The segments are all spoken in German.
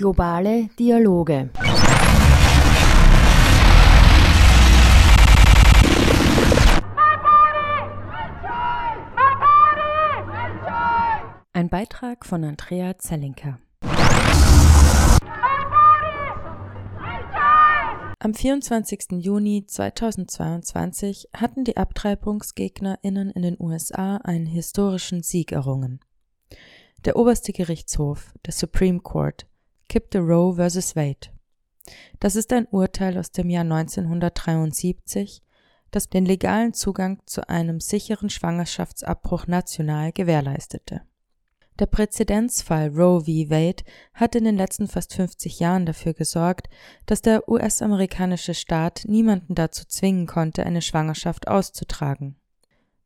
Globale Dialoge. Ein Beitrag von Andrea Zellinker. Am 24. Juni 2022 hatten die AbtreibungsgegnerInnen in den USA einen historischen Sieg errungen. Der oberste Gerichtshof, der Supreme Court, kippte Roe vs. Wade. Das ist ein Urteil aus dem Jahr 1973, das den legalen Zugang zu einem sicheren Schwangerschaftsabbruch national gewährleistete. Der Präzedenzfall Roe v. Wade hat in den letzten fast 50 Jahren dafür gesorgt, dass der US-amerikanische Staat niemanden dazu zwingen konnte, eine Schwangerschaft auszutragen.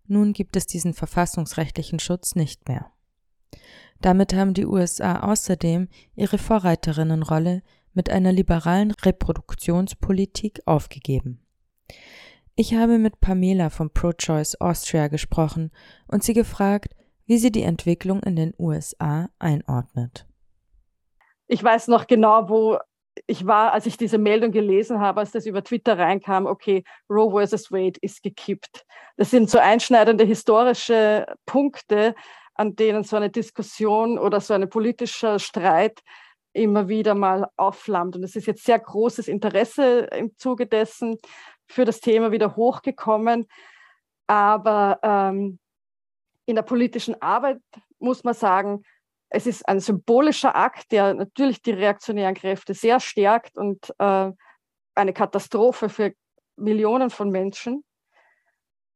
Nun gibt es diesen verfassungsrechtlichen Schutz nicht mehr. Damit haben die USA außerdem ihre Vorreiterinnenrolle mit einer liberalen Reproduktionspolitik aufgegeben. Ich habe mit Pamela von Pro-Choice Austria gesprochen und sie gefragt, wie sie die Entwicklung in den USA einordnet. Ich weiß noch genau, wo ich war, als ich diese Meldung gelesen habe, als das über Twitter reinkam, okay, Roe versus Wade ist gekippt. Das sind so einschneidende historische Punkte, an denen so eine Diskussion oder so ein politischer Streit immer wieder mal aufflammt. Und es ist jetzt sehr großes Interesse im Zuge dessen für das Thema wieder hochgekommen. Aber ähm, in der politischen Arbeit muss man sagen, es ist ein symbolischer Akt, der natürlich die reaktionären Kräfte sehr stärkt und äh, eine Katastrophe für Millionen von Menschen.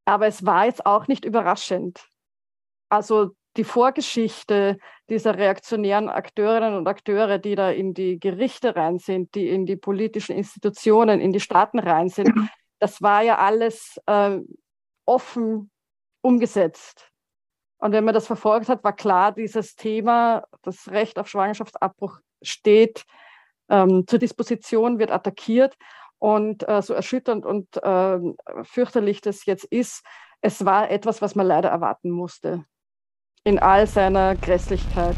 Aber es war jetzt auch nicht überraschend. Also die Vorgeschichte dieser reaktionären Akteurinnen und Akteure, die da in die Gerichte rein sind, die in die politischen Institutionen, in die Staaten rein sind, das war ja alles äh, offen umgesetzt. Und wenn man das verfolgt hat, war klar, dieses Thema, das Recht auf Schwangerschaftsabbruch steht ähm, zur Disposition, wird attackiert. Und äh, so erschütternd und äh, fürchterlich das jetzt ist, es war etwas, was man leider erwarten musste. In all seiner Grässlichkeit.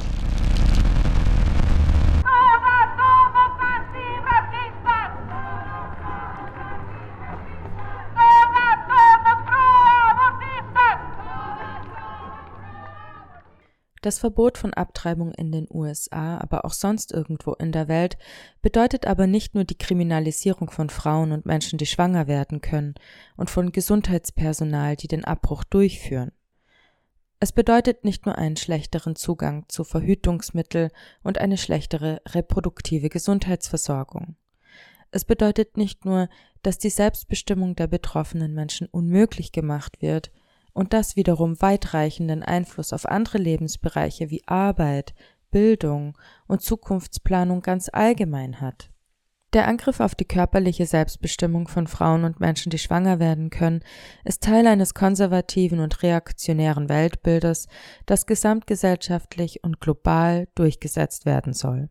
Das Verbot von Abtreibung in den USA, aber auch sonst irgendwo in der Welt, bedeutet aber nicht nur die Kriminalisierung von Frauen und Menschen, die schwanger werden können, und von Gesundheitspersonal, die den Abbruch durchführen. Es bedeutet nicht nur einen schlechteren Zugang zu Verhütungsmittel und eine schlechtere reproduktive Gesundheitsversorgung. Es bedeutet nicht nur, dass die Selbstbestimmung der betroffenen Menschen unmöglich gemacht wird, und das wiederum weitreichenden Einfluss auf andere Lebensbereiche wie Arbeit, Bildung und Zukunftsplanung ganz allgemein hat. Der Angriff auf die körperliche Selbstbestimmung von Frauen und Menschen, die schwanger werden können, ist Teil eines konservativen und reaktionären Weltbildes, das gesamtgesellschaftlich und global durchgesetzt werden soll.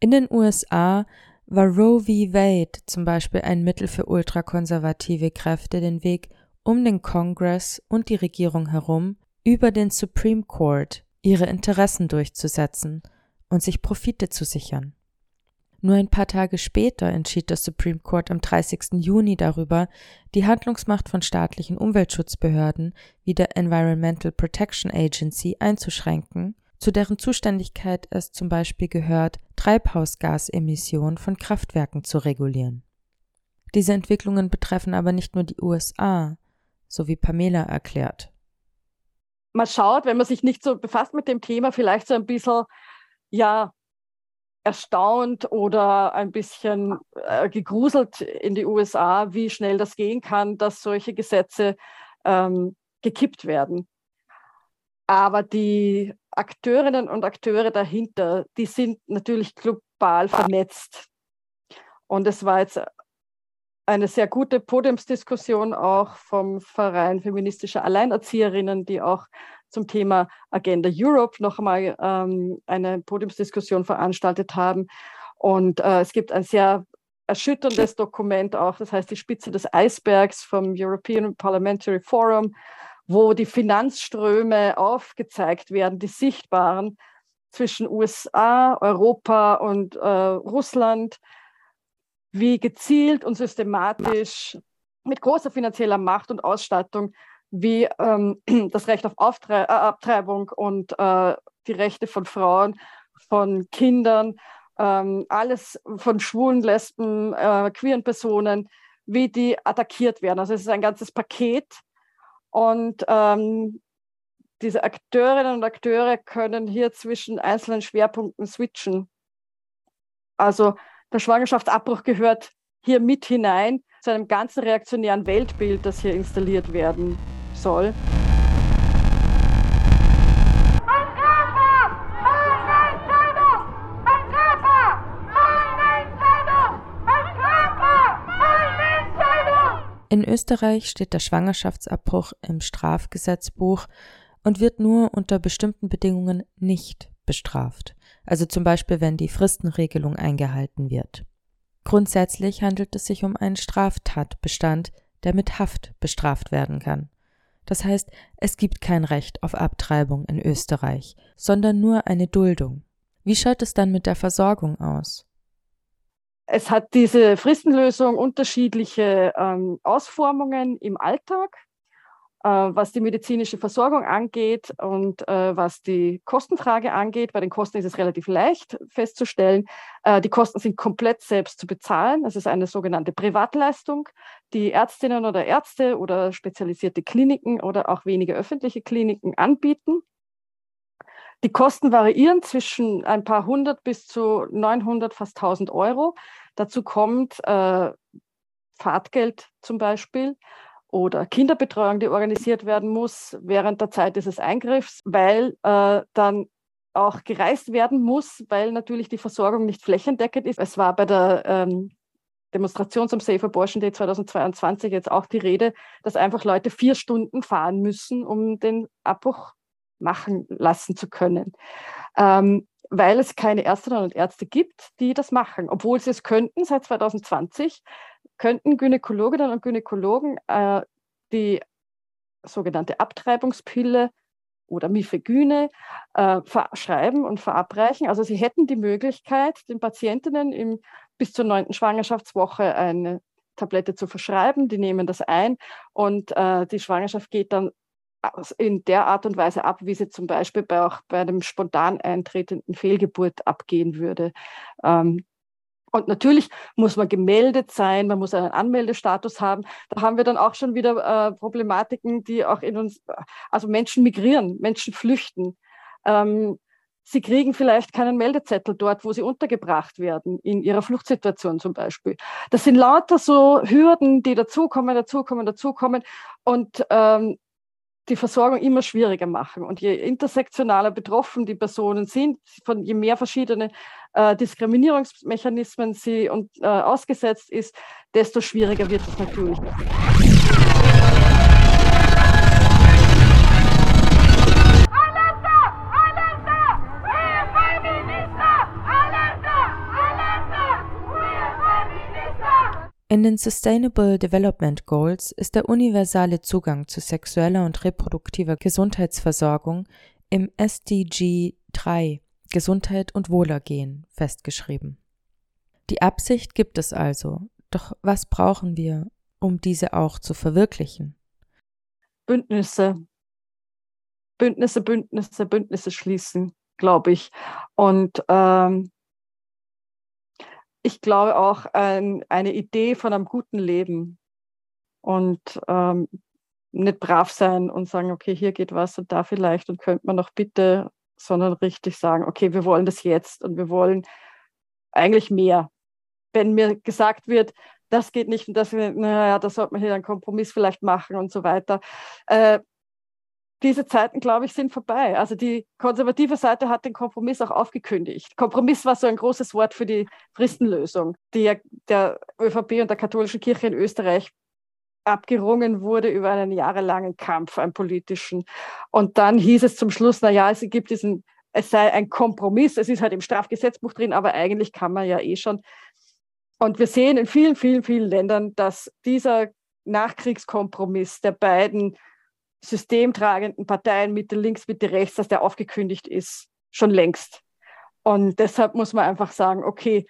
In den USA war Roe v. Wade zum Beispiel ein Mittel für ultrakonservative Kräfte, den Weg um den Kongress und die Regierung herum über den Supreme Court ihre Interessen durchzusetzen und sich Profite zu sichern. Nur ein paar Tage später entschied das Supreme Court am 30. Juni darüber, die Handlungsmacht von staatlichen Umweltschutzbehörden wie der Environmental Protection Agency einzuschränken, zu deren Zuständigkeit es zum Beispiel gehört, Treibhausgasemissionen von Kraftwerken zu regulieren. Diese Entwicklungen betreffen aber nicht nur die USA, so wie Pamela erklärt. Man schaut, wenn man sich nicht so befasst mit dem Thema, vielleicht so ein bisschen, ja, erstaunt oder ein bisschen äh, gegruselt in die USA, wie schnell das gehen kann, dass solche Gesetze ähm, gekippt werden. Aber die Akteurinnen und Akteure dahinter, die sind natürlich global vernetzt. Und es war jetzt eine sehr gute Podiumsdiskussion auch vom Verein feministischer Alleinerzieherinnen, die auch zum Thema Agenda Europe noch einmal ähm, eine Podiumsdiskussion veranstaltet haben. Und äh, es gibt ein sehr erschütterndes Dokument auch, das heißt die Spitze des Eisbergs vom European Parliamentary Forum, wo die Finanzströme aufgezeigt werden, die sichtbaren, zwischen USA, Europa und äh, Russland, wie gezielt und systematisch mit großer finanzieller Macht und Ausstattung, wie ähm, das Recht auf Auftre äh, Abtreibung und äh, die Rechte von Frauen, von Kindern, ähm, alles von schwulen, lesben, äh, queeren Personen, wie die attackiert werden. Also es ist ein ganzes Paket. Und ähm, diese Akteurinnen und Akteure können hier zwischen einzelnen Schwerpunkten switchen. Also der Schwangerschaftsabbruch gehört hier mit hinein zu einem ganzen reaktionären Weltbild, das hier installiert werden soll. In Österreich steht der Schwangerschaftsabbruch im Strafgesetzbuch und wird nur unter bestimmten Bedingungen nicht bestraft, also zum Beispiel wenn die Fristenregelung eingehalten wird. Grundsätzlich handelt es sich um einen Straftatbestand, der mit Haft bestraft werden kann. Das heißt, es gibt kein Recht auf Abtreibung in Österreich, sondern nur eine Duldung. Wie schaut es dann mit der Versorgung aus? Es hat diese Fristenlösung unterschiedliche ähm, Ausformungen im Alltag. Äh, was die medizinische Versorgung angeht und äh, was die Kostenfrage angeht. Bei den Kosten ist es relativ leicht festzustellen. Äh, die Kosten sind komplett selbst zu bezahlen. Es ist eine sogenannte Privatleistung, die Ärztinnen oder Ärzte oder spezialisierte Kliniken oder auch wenige öffentliche Kliniken anbieten. Die Kosten variieren zwischen ein paar hundert bis zu 900, fast 1000 Euro. Dazu kommt äh, Fahrtgeld zum Beispiel oder Kinderbetreuung, die organisiert werden muss während der Zeit dieses Eingriffs, weil äh, dann auch gereist werden muss, weil natürlich die Versorgung nicht flächendeckend ist. Es war bei der ähm, Demonstration zum Safe Abortion Day 2022 jetzt auch die Rede, dass einfach Leute vier Stunden fahren müssen, um den Abbruch machen lassen zu können. Ähm, weil es keine Ärztinnen und Ärzte gibt, die das machen, obwohl sie es könnten seit 2020 könnten Gynäkologinnen und Gynäkologen äh, die sogenannte Abtreibungspille oder Mifegyne äh, verschreiben und verabreichen. Also sie hätten die Möglichkeit, den Patientinnen im, bis zur neunten Schwangerschaftswoche eine Tablette zu verschreiben. Die nehmen das ein und äh, die Schwangerschaft geht dann in der Art und Weise ab, wie sie zum Beispiel bei, auch bei einem spontan eintretenden Fehlgeburt abgehen würde. Ähm, und natürlich muss man gemeldet sein, man muss einen Anmeldestatus haben. Da haben wir dann auch schon wieder äh, Problematiken, die auch in uns, also Menschen migrieren, Menschen flüchten. Ähm, sie kriegen vielleicht keinen Meldezettel dort, wo sie untergebracht werden, in ihrer Fluchtsituation zum Beispiel. Das sind lauter so Hürden, die dazukommen, dazukommen, dazukommen. Und ähm, die Versorgung immer schwieriger machen. Und je intersektionaler betroffen die Personen sind, von je mehr verschiedene äh, Diskriminierungsmechanismen sie und, äh, ausgesetzt ist, desto schwieriger wird es natürlich. Den Sustainable Development Goals ist der universale Zugang zu sexueller und reproduktiver Gesundheitsversorgung im SDG 3 Gesundheit und Wohlergehen festgeschrieben. Die Absicht gibt es also, doch was brauchen wir, um diese auch zu verwirklichen? Bündnisse. Bündnisse, Bündnisse, Bündnisse schließen, glaube ich. Und ähm, ich glaube auch ein, eine Idee von einem guten Leben und ähm, nicht brav sein und sagen, okay, hier geht was und da vielleicht und könnte man noch bitte, sondern richtig sagen, okay, wir wollen das jetzt und wir wollen eigentlich mehr. Wenn mir gesagt wird, das geht nicht und das, naja, da sollte man hier einen Kompromiss vielleicht machen und so weiter. Äh, diese Zeiten, glaube ich, sind vorbei. Also die konservative Seite hat den Kompromiss auch aufgekündigt. Kompromiss war so ein großes Wort für die Fristenlösung, die ja der ÖVP und der katholischen Kirche in Österreich abgerungen wurde über einen jahrelangen Kampf, einen politischen. Und dann hieß es zum Schluss, na ja, es gibt diesen, es sei ein Kompromiss, es ist halt im Strafgesetzbuch drin, aber eigentlich kann man ja eh schon. Und wir sehen in vielen, vielen, vielen Ländern, dass dieser Nachkriegskompromiss der beiden systemtragenden Parteien Mitte links, Mitte rechts, dass der aufgekündigt ist, schon längst Und deshalb muss man einfach sagen, okay,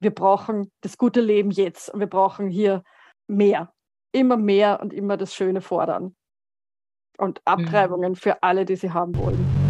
wir brauchen das gute Leben jetzt und wir brauchen hier mehr, immer mehr und immer das Schöne fordern und mhm. Abtreibungen für alle, die sie haben wollen.